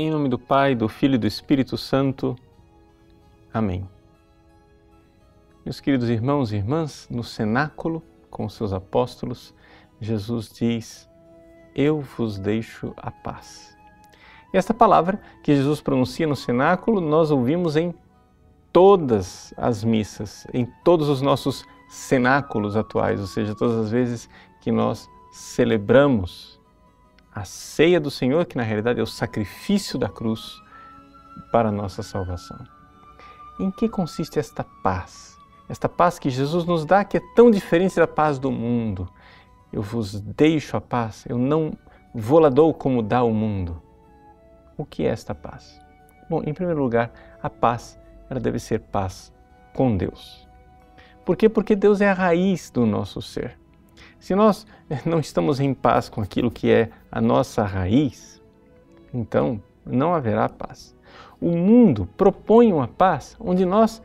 Em nome do Pai, do Filho e do Espírito Santo. Amém. Meus queridos irmãos e irmãs, no cenáculo, com seus apóstolos, Jesus diz: Eu vos deixo a paz. E esta palavra que Jesus pronuncia no cenáculo, nós ouvimos em todas as missas, em todos os nossos cenáculos atuais, ou seja, todas as vezes que nós celebramos a ceia do Senhor, que na realidade é o sacrifício da cruz para a nossa salvação. Em que consiste esta paz? Esta paz que Jesus nos dá, que é tão diferente da paz do mundo. Eu vos deixo a paz, eu não vou lá dou como dá o mundo. O que é esta paz? Bom, em primeiro lugar, a paz ela deve ser paz com Deus. Por quê? Porque Deus é a raiz do nosso ser. Se nós não estamos em paz com aquilo que é a nossa raiz, então não haverá paz. O mundo propõe uma paz onde nós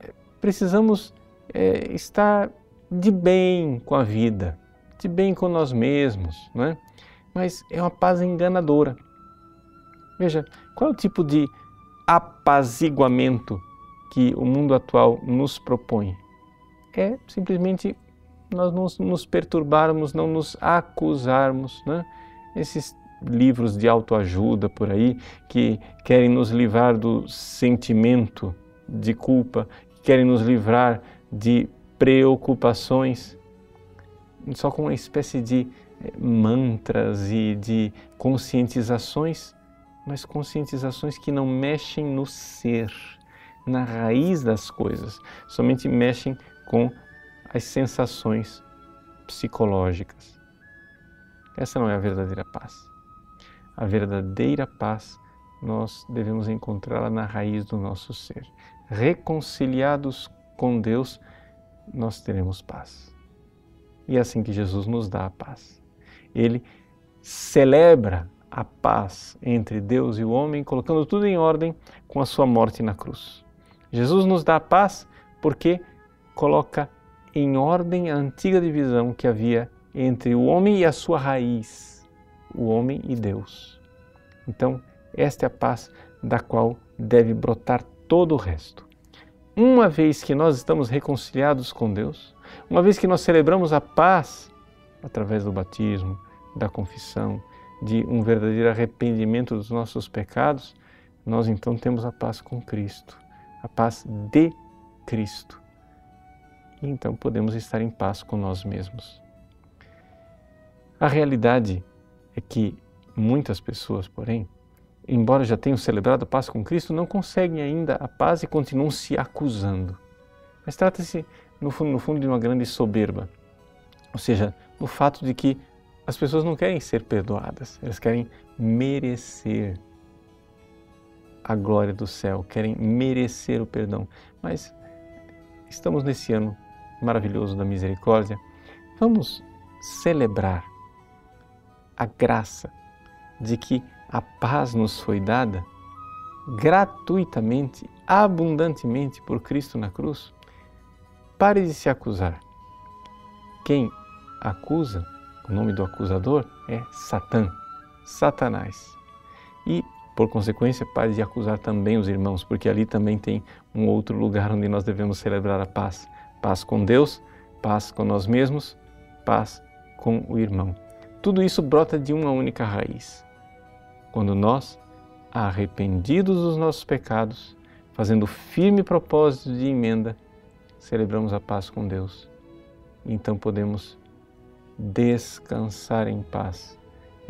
eh, precisamos é, estar de bem com a vida, de bem com nós mesmos, não é? mas é uma paz enganadora. Veja, qual é o tipo de apaziguamento que o mundo atual nos propõe? É simplesmente nós não nos perturbarmos, não nos acusarmos. Né? Esses livros de autoajuda por aí que querem nos livrar do sentimento de culpa, querem nos livrar de preocupações, só com uma espécie de eh, mantras e de conscientizações, mas conscientizações que não mexem no ser, na raiz das coisas, somente mexem com as sensações psicológicas. Essa não é a verdadeira paz. A verdadeira paz nós devemos encontrá-la na raiz do nosso ser. Reconciliados com Deus, nós teremos paz. E é assim que Jesus nos dá a paz. Ele celebra a paz entre Deus e o homem, colocando tudo em ordem com a sua morte na cruz. Jesus nos dá a paz porque coloca em ordem a antiga divisão que havia entre o homem e a sua raiz, o homem e Deus. Então, esta é a paz da qual deve brotar todo o resto. Uma vez que nós estamos reconciliados com Deus, uma vez que nós celebramos a paz através do batismo, da confissão, de um verdadeiro arrependimento dos nossos pecados, nós então temos a paz com Cristo, a paz de Cristo e então podemos estar em paz com nós mesmos. A realidade é que muitas pessoas, porém, embora já tenham celebrado a paz com Cristo, não conseguem ainda a paz e continuam se acusando. Mas trata-se, no fundo, no fundo, de uma grande soberba, ou seja, no fato de que as pessoas não querem ser perdoadas, elas querem merecer a glória do céu, querem merecer o perdão. Mas estamos nesse ano maravilhoso da misericórdia, vamos celebrar a graça de que a paz nos foi dada gratuitamente, abundantemente por Cristo na cruz. Pare de se acusar. Quem acusa, o nome do acusador é Satã, Satanás. E, por consequência, pare de acusar também os irmãos, porque ali também tem um outro lugar onde nós devemos celebrar a paz paz com Deus, paz com nós mesmos, paz com o irmão. Tudo isso brota de uma única raiz. Quando nós, arrependidos dos nossos pecados, fazendo firme propósito de emenda, celebramos a paz com Deus. Então podemos descansar em paz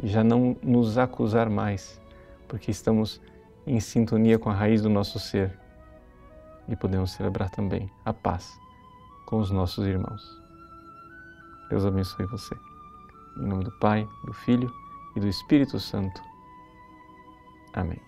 e já não nos acusar mais, porque estamos em sintonia com a raiz do nosso ser. E podemos celebrar também a paz com os nossos irmãos. Deus abençoe você. Em nome do Pai, do Filho e do Espírito Santo. Amém.